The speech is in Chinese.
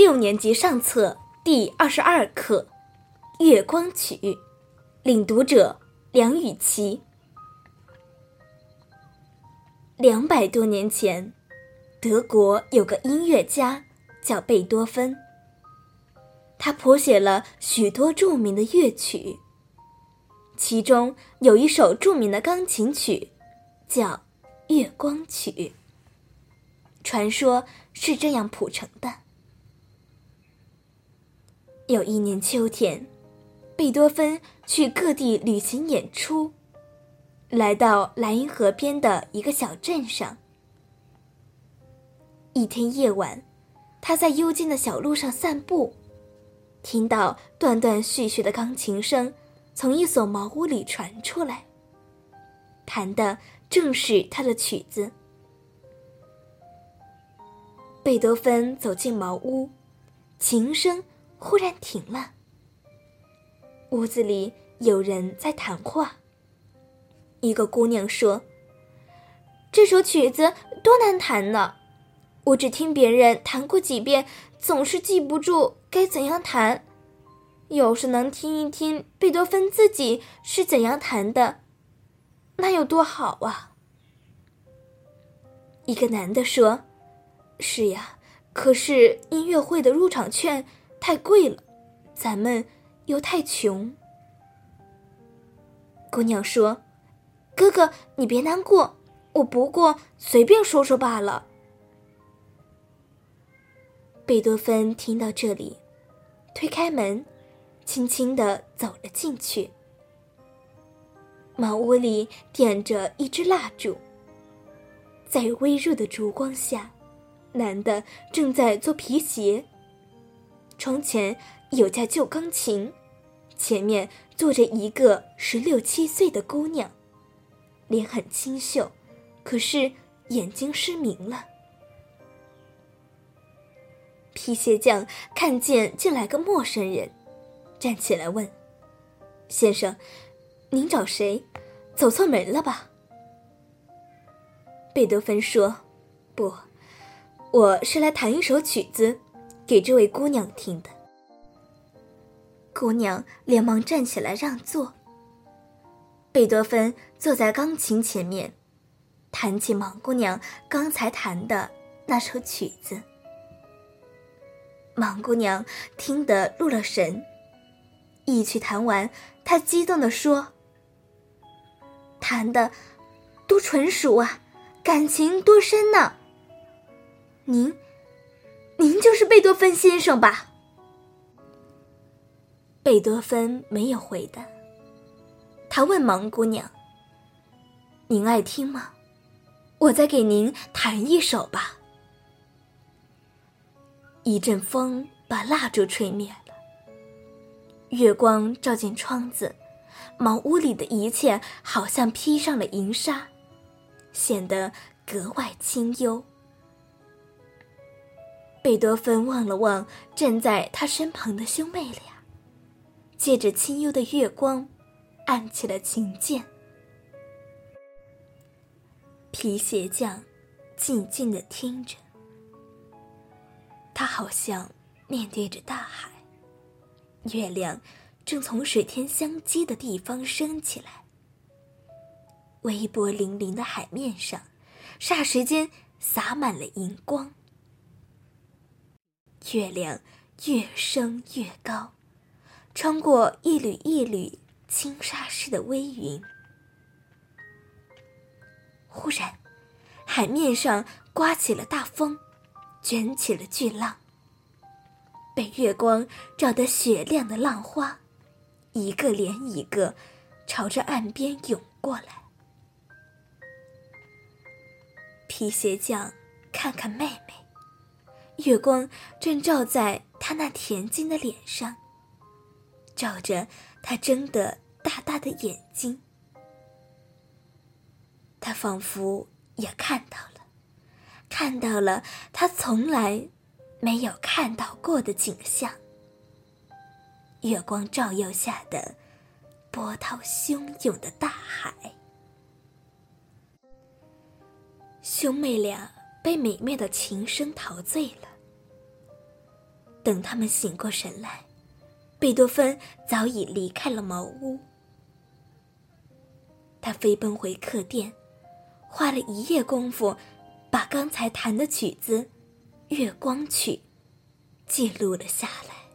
六年级上册第二十二课《月光曲》，领读者梁雨琪。两百多年前，德国有个音乐家叫贝多芬，他谱写了许多著名的乐曲，其中有一首著名的钢琴曲，叫《月光曲》。传说是这样谱成的：有一年秋天，贝多芬去各地旅行演出，来到莱茵河边的一个小镇上。一天夜晚，他在幽静的小路上散步，听到断断续续的钢琴声从一所茅屋里传出来，弹的正是他的曲子。贝多芬走进茅屋，琴声忽然停了。屋子里有人在谈话。一个姑娘说：“这首曲子多难弹呢！我只听别人弹过几遍，总是记不住该怎样弹。要是能听一听贝多芬自己是怎样弹的，那有多好啊！”一个男的说。是呀，可是音乐会的入场券太贵了，咱们又太穷。姑娘说：“哥哥，你别难过，我不过随便说说罢了。”贝多芬听到这里，推开门，轻轻的走了进去。茅屋里点着一支蜡烛，在微弱的烛光下。男的正在做皮鞋。窗前有架旧钢琴，前面坐着一个十六七岁的姑娘，脸很清秀，可是眼睛失明了。皮鞋匠看见进来个陌生人，站起来问：“先生，您找谁？走错门了吧？”贝多芬说：“不。”我是来弹一首曲子，给这位姑娘听的。姑娘连忙站起来让座。贝多芬坐在钢琴前面，弹起盲姑娘刚才弹的那首曲子。盲姑娘听得入了神，一曲弹完，她激动地说：“弹的多纯熟啊，感情多深呢！”您，您就是贝多芬先生吧？贝多芬没有回答。他问盲姑娘：“您爱听吗？我再给您弹一首吧。”一阵风把蜡烛吹灭了，月光照进窗子，茅屋里的一切好像披上了银纱，显得格外清幽。贝多芬望了望站在他身旁的兄妹俩，借着清幽的月光，按起了琴键。皮鞋匠静静的听着，他好像面对着大海，月亮正从水天相接的地方升起来，微波粼粼的海面上，霎时间洒满了银光。月亮越升越高，穿过一缕一缕轻纱似的微云。忽然，海面上刮起了大风，卷起了巨浪。被月光照得雪亮的浪花，一个连一个，朝着岸边涌过来。皮鞋匠看看妹妹。月光正照在他那恬静的脸上，照着他睁得大大的眼睛。他仿佛也看到了，看到了他从来没有看到过的景象。月光照耀下的波涛汹涌的大海，兄妹俩被美妙的琴声陶醉了。等他们醒过神来，贝多芬早已离开了茅屋。他飞奔回客店，花了一夜功夫，把刚才弹的曲子《月光曲》记录了下来。